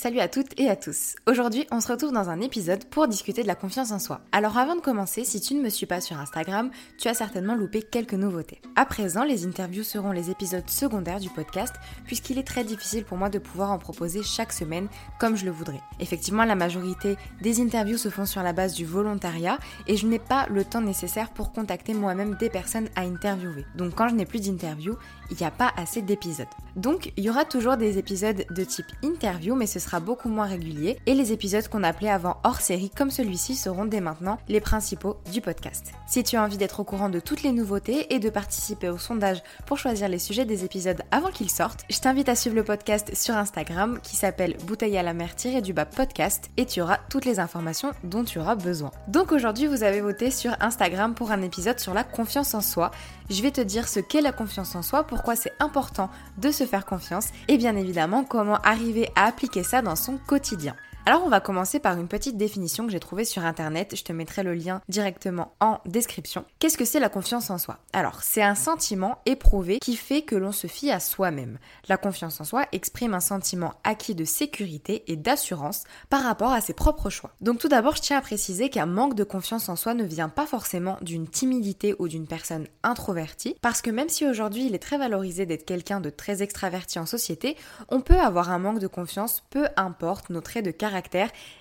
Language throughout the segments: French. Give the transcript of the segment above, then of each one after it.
Salut à toutes et à tous. Aujourd'hui, on se retrouve dans un épisode pour discuter de la confiance en soi. Alors avant de commencer, si tu ne me suis pas sur Instagram, tu as certainement loupé quelques nouveautés. À présent, les interviews seront les épisodes secondaires du podcast puisqu'il est très difficile pour moi de pouvoir en proposer chaque semaine comme je le voudrais. Effectivement, la majorité des interviews se font sur la base du volontariat et je n'ai pas le temps nécessaire pour contacter moi-même des personnes à interviewer. Donc quand je n'ai plus d'interview, il n'y a pas assez d'épisodes. Donc il y aura toujours des épisodes de type interview mais ce sera beaucoup moins régulier et les épisodes qu'on appelait avant hors série comme celui-ci seront dès maintenant les principaux du podcast. Si tu as envie d'être au courant de toutes les nouveautés et de participer au sondage pour choisir les sujets des épisodes avant qu'ils sortent, je t'invite à suivre le podcast sur Instagram qui s'appelle Bouteille à la mer du bas podcast et tu auras toutes les informations dont tu auras besoin. Donc aujourd'hui vous avez voté sur Instagram pour un épisode sur la confiance en soi. Je vais te dire ce qu'est la confiance en soi, pourquoi c'est important de se faire confiance et bien évidemment comment arriver à appliquer ça dans son quotidien. Alors on va commencer par une petite définition que j'ai trouvée sur internet, je te mettrai le lien directement en description. Qu'est-ce que c'est la confiance en soi? Alors c'est un sentiment éprouvé qui fait que l'on se fie à soi-même. La confiance en soi exprime un sentiment acquis de sécurité et d'assurance par rapport à ses propres choix. Donc tout d'abord je tiens à préciser qu'un manque de confiance en soi ne vient pas forcément d'une timidité ou d'une personne introvertie, parce que même si aujourd'hui il est très valorisé d'être quelqu'un de très extraverti en société, on peut avoir un manque de confiance peu importe nos traits de caractère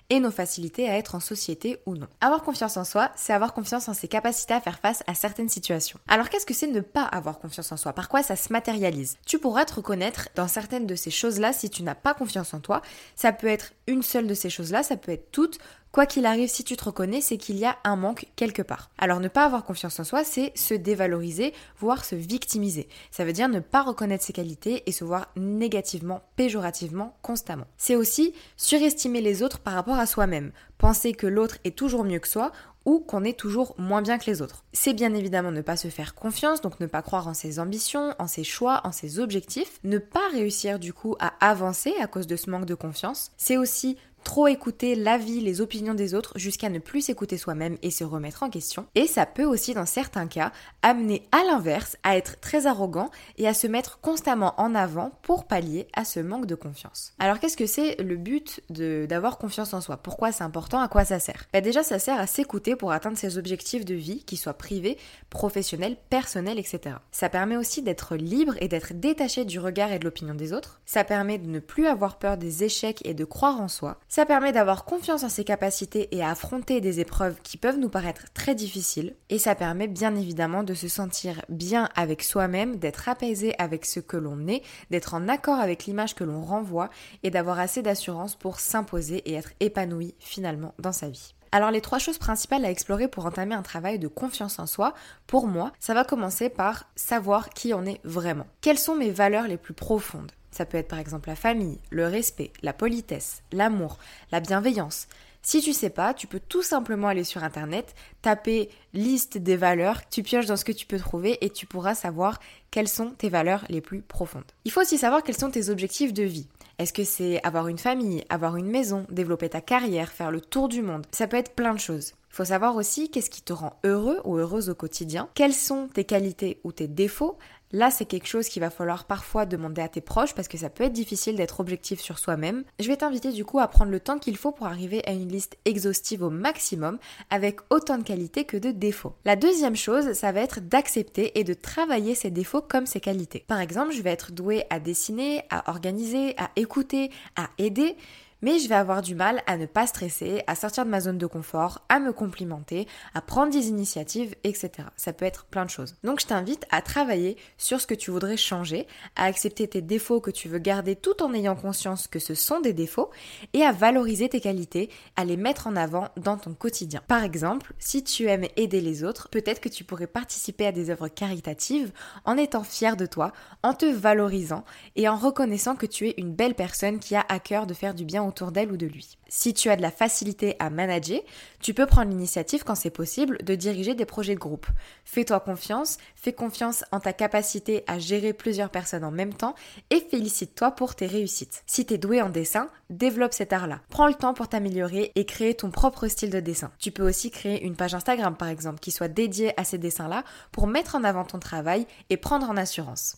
et nos facilités à être en société ou non. Avoir confiance en soi, c'est avoir confiance en ses capacités à faire face à certaines situations. Alors qu'est-ce que c'est ne pas avoir confiance en soi? Par quoi ça se matérialise? Tu pourras te reconnaître dans certaines de ces choses-là si tu n'as pas confiance en toi. Ça peut être une seule de ces choses-là, ça peut être toutes. Quoi qu'il arrive, si tu te reconnais, c'est qu'il y a un manque quelque part. Alors ne pas avoir confiance en soi, c'est se dévaloriser, voire se victimiser. Ça veut dire ne pas reconnaître ses qualités et se voir négativement, péjorativement, constamment. C'est aussi surestimer les autres par rapport à soi-même. Penser que l'autre est toujours mieux que soi ou qu'on est toujours moins bien que les autres. C'est bien évidemment ne pas se faire confiance, donc ne pas croire en ses ambitions, en ses choix, en ses objectifs, ne pas réussir du coup à avancer à cause de ce manque de confiance. C'est aussi trop écouter l'avis, les opinions des autres jusqu'à ne plus s'écouter soi-même et se remettre en question. Et ça peut aussi, dans certains cas, amener à l'inverse, à être très arrogant et à se mettre constamment en avant pour pallier à ce manque de confiance. Alors qu'est-ce que c'est le but d'avoir confiance en soi? Pourquoi c'est important? À quoi ça sert? Bah Déjà, ça sert à s'écouter pour atteindre ses objectifs de vie, qu'ils soient privés, professionnels, personnels, etc. Ça permet aussi d'être libre et d'être détaché du regard et de l'opinion des autres. Ça permet de ne plus avoir peur des échecs et de croire en soi. Ça permet d'avoir confiance en ses capacités et à affronter des épreuves qui peuvent nous paraître très difficiles. Et ça permet bien évidemment de se sentir bien avec soi-même, d'être apaisé avec ce que l'on est, d'être en accord avec l'image que l'on renvoie et d'avoir assez d'assurance pour s'imposer et être épanoui finalement dans sa vie. Alors les trois choses principales à explorer pour entamer un travail de confiance en soi, pour moi, ça va commencer par savoir qui on est vraiment. Quelles sont mes valeurs les plus profondes? Ça peut être par exemple la famille, le respect, la politesse, l'amour, la bienveillance. Si tu sais pas, tu peux tout simplement aller sur internet, taper liste des valeurs, tu pioches dans ce que tu peux trouver et tu pourras savoir quelles sont tes valeurs les plus profondes. Il faut aussi savoir quels sont tes objectifs de vie. Est-ce que c'est avoir une famille, avoir une maison, développer ta carrière, faire le tour du monde? Ça peut être plein de choses. Il faut savoir aussi qu'est-ce qui te rend heureux ou heureuse au quotidien, quelles sont tes qualités ou tes défauts, Là, c'est quelque chose qu'il va falloir parfois demander à tes proches parce que ça peut être difficile d'être objectif sur soi-même. Je vais t'inviter du coup à prendre le temps qu'il faut pour arriver à une liste exhaustive au maximum avec autant de qualités que de défauts. La deuxième chose, ça va être d'accepter et de travailler ses défauts comme ses qualités. Par exemple, je vais être douée à dessiner, à organiser, à écouter, à aider mais je vais avoir du mal à ne pas stresser, à sortir de ma zone de confort, à me complimenter, à prendre des initiatives, etc. Ça peut être plein de choses. Donc je t'invite à travailler sur ce que tu voudrais changer, à accepter tes défauts que tu veux garder tout en ayant conscience que ce sont des défauts et à valoriser tes qualités, à les mettre en avant dans ton quotidien. Par exemple, si tu aimes aider les autres, peut-être que tu pourrais participer à des œuvres caritatives en étant fier de toi, en te valorisant et en reconnaissant que tu es une belle personne qui a à cœur de faire du bien d'elle ou de lui. Si tu as de la facilité à manager, tu peux prendre l'initiative quand c'est possible de diriger des projets de groupe. Fais-toi confiance, fais confiance en ta capacité à gérer plusieurs personnes en même temps et félicite-toi pour tes réussites. Si tu es doué en dessin, développe cet art-là. Prends le temps pour t'améliorer et créer ton propre style de dessin. Tu peux aussi créer une page Instagram par exemple qui soit dédiée à ces dessins-là pour mettre en avant ton travail et prendre en assurance.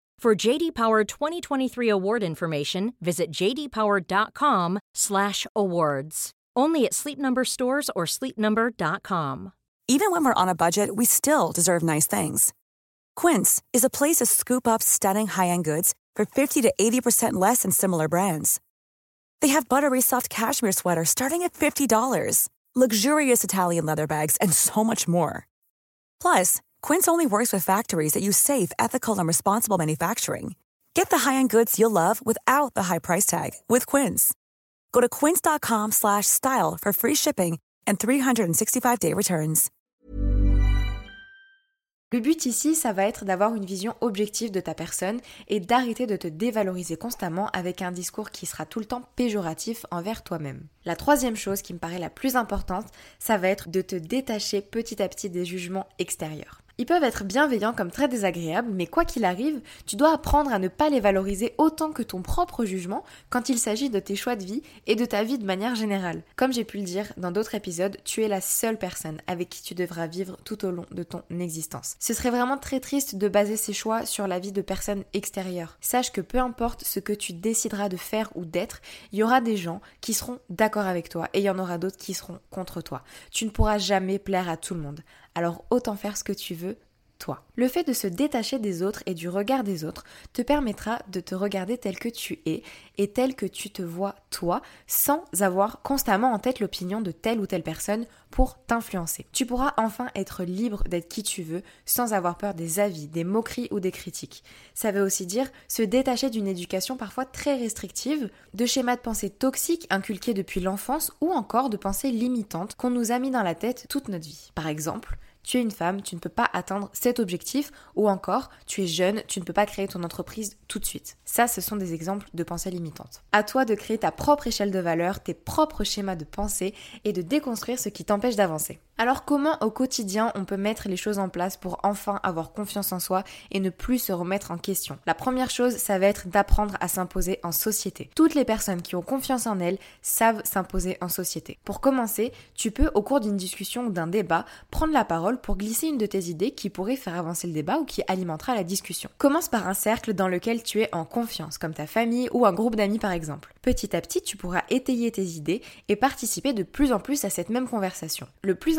For JD Power 2023 award information, visit jdpower.com/awards. Only at Sleep Number stores or sleepnumber.com. Even when we're on a budget, we still deserve nice things. Quince is a place to scoop up stunning high-end goods for 50 to 80% less than similar brands. They have buttery soft cashmere sweaters starting at $50, luxurious Italian leather bags, and so much more. Plus, Quince only works with factories that use safe, ethical, and responsible manufacturing. Get the high-end goods you'll love without the high price tag with Quince. Go to quince.com/style for free shipping and 365-day returns. Le but ici, ça va être d'avoir une vision objective de ta personne et d'arrêter de te dévaloriser constamment avec un discours qui sera tout le temps péjoratif envers toi-même. La troisième chose qui me paraît la plus importante, ça va être de te détacher petit à petit des jugements extérieurs. Ils peuvent être bienveillants comme très désagréables, mais quoi qu'il arrive, tu dois apprendre à ne pas les valoriser autant que ton propre jugement quand il s'agit de tes choix de vie et de ta vie de manière générale. Comme j'ai pu le dire dans d'autres épisodes, tu es la seule personne avec qui tu devras vivre tout au long de ton existence. Ce serait vraiment très triste de baser ces choix sur la vie de personnes extérieures. Sache que peu importe ce que tu décideras de faire ou d'être, il y aura des gens qui seront d'accord avec toi et il y en aura d'autres qui seront contre toi. Tu ne pourras jamais plaire à tout le monde alors autant faire ce que tu veux Le fait de se détacher des autres et du regard des autres te permettra de te regarder tel que tu es et tel que tu te vois toi sans avoir constamment en tête l'opinion de telle ou telle personne pour t'influencer. Tu pourras enfin être libre d'être qui tu veux sans avoir peur des avis, des moqueries ou des critiques. Ça veut aussi dire se détacher d'une éducation parfois très restrictive, de schémas de pensée toxiques inculqués depuis l'enfance ou encore de pensées limitantes qu'on nous a mis dans la tête toute notre vie. Par exemple, tu es une femme, tu ne peux pas atteindre cet objectif, ou encore, tu es jeune, tu ne peux pas créer ton entreprise tout de suite. Ça, ce sont des exemples de pensées limitantes. À toi de créer ta propre échelle de valeur, tes propres schémas de pensée et de déconstruire ce qui t'empêche d'avancer. Alors comment au quotidien on peut mettre les choses en place pour enfin avoir confiance en soi et ne plus se remettre en question? La première chose, ça va être d'apprendre à s'imposer en société. Toutes les personnes qui ont confiance en elles savent s'imposer en société. Pour commencer, tu peux au cours d'une discussion ou d'un débat prendre la parole pour glisser une de tes idées qui pourrait faire avancer le débat ou qui alimentera la discussion. Commence par un cercle dans lequel tu es en confiance, comme ta famille ou un groupe d'amis par exemple. Petit à petit, tu pourras étayer tes idées et participer de plus en plus à cette même conversation. Le plus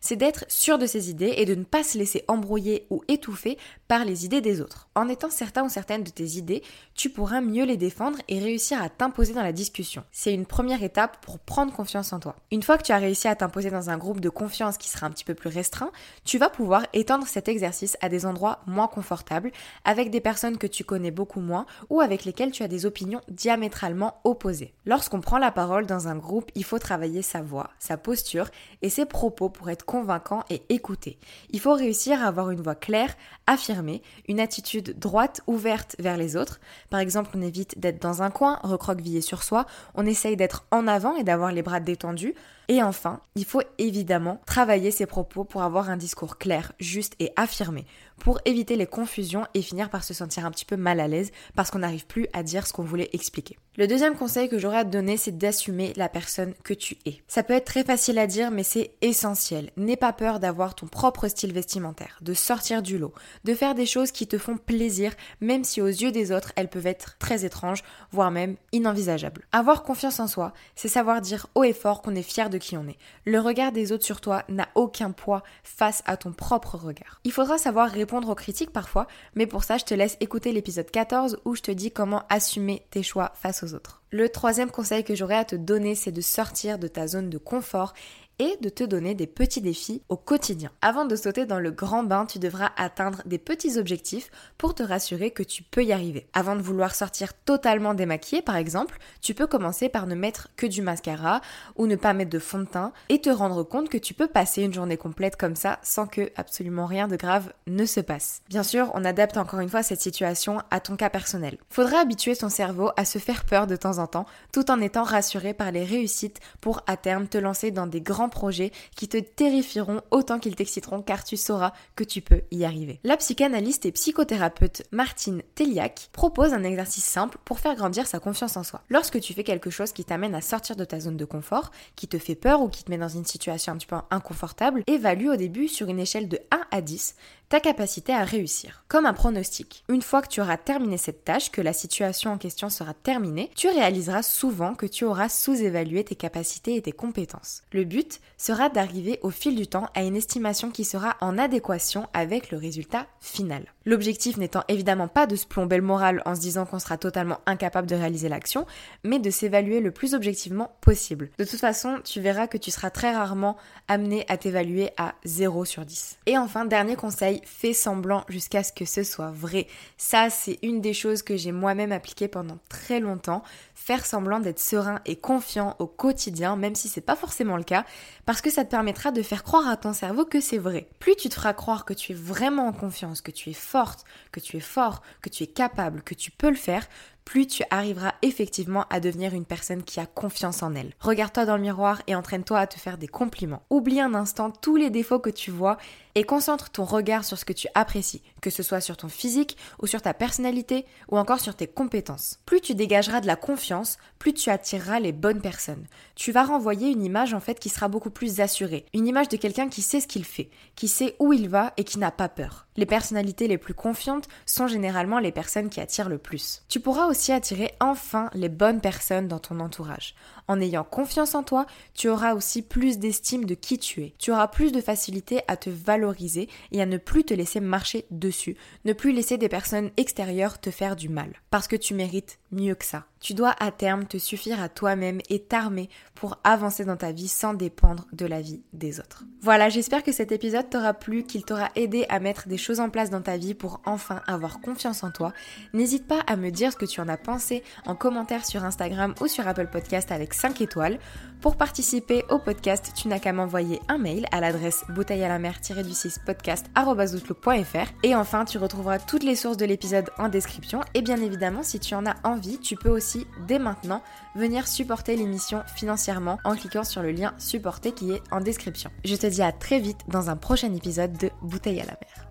c'est d'être sûr de ses idées et de ne pas se laisser embrouiller ou étouffer par les idées des autres. En étant certain ou certaine de tes idées, tu pourras mieux les défendre et réussir à t'imposer dans la discussion. C'est une première étape pour prendre confiance en toi. Une fois que tu as réussi à t'imposer dans un groupe de confiance qui sera un petit peu plus restreint, tu vas pouvoir étendre cet exercice à des endroits moins confortables, avec des personnes que tu connais beaucoup moins ou avec lesquelles tu as des opinions diamétralement opposées. Lorsqu'on prend la parole dans un groupe, il faut travailler sa voix, sa posture et ses pour être convaincant et écouté. Il faut réussir à avoir une voix claire, affirmée, une attitude droite, ouverte vers les autres. Par exemple, on évite d'être dans un coin, recroquevillé sur soi, on essaye d'être en avant et d'avoir les bras détendus. Et enfin, il faut évidemment travailler ses propos pour avoir un discours clair, juste et affirmé, pour éviter les confusions et finir par se sentir un petit peu mal à l'aise parce qu'on n'arrive plus à dire ce qu'on voulait expliquer. Le deuxième conseil que j'aurais à te donner, c'est d'assumer la personne que tu es. Ça peut être très facile à dire, mais c'est essentiel. N'aie pas peur d'avoir ton propre style vestimentaire, de sortir du lot, de faire des choses qui te font plaisir, même si aux yeux des autres, elles peuvent être très étranges, voire même inenvisageables. Avoir confiance en soi, c'est savoir dire haut et fort qu'on est fier de qui on est. Le regard des autres sur toi n'a aucun poids face à ton propre regard. Il faudra savoir répondre aux critiques parfois, mais pour ça, je te laisse écouter l'épisode 14 où je te dis comment assumer tes choix face aux autres. Le troisième conseil que j'aurais à te donner, c'est de sortir de ta zone de confort et de te donner des petits défis au quotidien. Avant de sauter dans le grand bain, tu devras atteindre des petits objectifs pour te rassurer que tu peux y arriver. Avant de vouloir sortir totalement démaquillé par exemple, tu peux commencer par ne mettre que du mascara ou ne pas mettre de fond de teint et te rendre compte que tu peux passer une journée complète comme ça sans que absolument rien de grave ne se passe. Bien sûr, on adapte encore une fois cette situation à ton cas personnel. Faudra habituer ton cerveau à se faire peur de temps en temps tout en étant rassuré par les réussites pour à terme te lancer dans des grands projets qui te terrifieront autant qu'ils t'exciteront car tu sauras que tu peux y arriver. La psychanalyste et psychothérapeute Martine Telliac propose un exercice simple pour faire grandir sa confiance en soi. Lorsque tu fais quelque chose qui t'amène à sortir de ta zone de confort, qui te fait peur ou qui te met dans une situation un petit peu inconfortable, évalue au début sur une échelle de 1 à 10 ta capacité à réussir. Comme un pronostic. Une fois que tu auras terminé cette tâche, que la situation en question sera terminée, tu réaliseras souvent que tu auras sous-évalué tes capacités et tes compétences. Le but sera d'arriver au fil du temps à une estimation qui sera en adéquation avec le résultat final. L'objectif n'étant évidemment pas de se plomber le moral en se disant qu'on sera totalement incapable de réaliser l'action, mais de s'évaluer le plus objectivement possible. De toute façon, tu verras que tu seras très rarement amené à t'évaluer à 0 sur 10. Et enfin, dernier conseil, fais semblant jusqu'à ce que ce soit vrai. Ça, c'est une des choses que j'ai moi-même appliquées pendant très longtemps. Faire semblant d'être serein et confiant au quotidien, même si c'est pas forcément le cas, parce que ça te permettra de faire croire à ton cerveau que c'est vrai. Plus tu te feras croire que tu es vraiment en confiance, que tu es forte, que tu es fort, que tu es capable, que tu peux le faire, plus tu arriveras effectivement à devenir une personne qui a confiance en elle. Regarde-toi dans le miroir et entraîne-toi à te faire des compliments. Oublie un instant tous les défauts que tu vois et concentre ton regard sur ce que tu apprécies, que ce soit sur ton physique ou sur ta personnalité ou encore sur tes compétences. Plus tu dégageras de la confiance, plus tu attireras les bonnes personnes. Tu vas renvoyer une image en fait qui sera beaucoup plus assurée, une image de quelqu'un qui sait ce qu'il fait, qui sait où il va et qui n'a pas peur. Les personnalités les plus confiantes sont généralement les personnes qui attirent le plus. Tu pourras aussi attirer enfin les bonnes personnes dans ton entourage. En ayant confiance en toi, tu auras aussi plus d'estime de qui tu es. Tu auras plus de facilité à te valoriser et à ne plus te laisser marcher dessus, ne plus laisser des personnes extérieures te faire du mal. Parce que tu mérites mieux que ça. Tu dois à terme te suffire à toi-même et t'armer pour avancer dans ta vie sans dépendre de la vie des autres. Voilà, j'espère que cet épisode t'aura plu, qu'il t'aura aidé à mettre des choses en place dans ta vie pour enfin avoir confiance en toi. N'hésite pas à me dire ce que tu en as pensé en commentaire sur Instagram ou sur Apple Podcast avec 5 étoiles. Pour participer au podcast, tu n'as qu'à m'envoyer un mail à l'adresse bouteille à la mer du 6 podcast.fr. Et enfin, tu retrouveras toutes les sources de l'épisode en description. Et bien évidemment, si tu en as envie, tu peux aussi dès maintenant venir supporter l'émission financièrement en cliquant sur le lien supporter qui est en description. Je te dis à très vite dans un prochain épisode de Bouteille à la mer.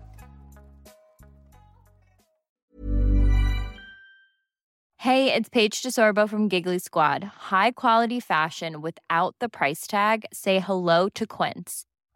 Hey, it's Paige DeSorbo from Giggly Squad. High quality fashion without the price tag. Say hello to Quince.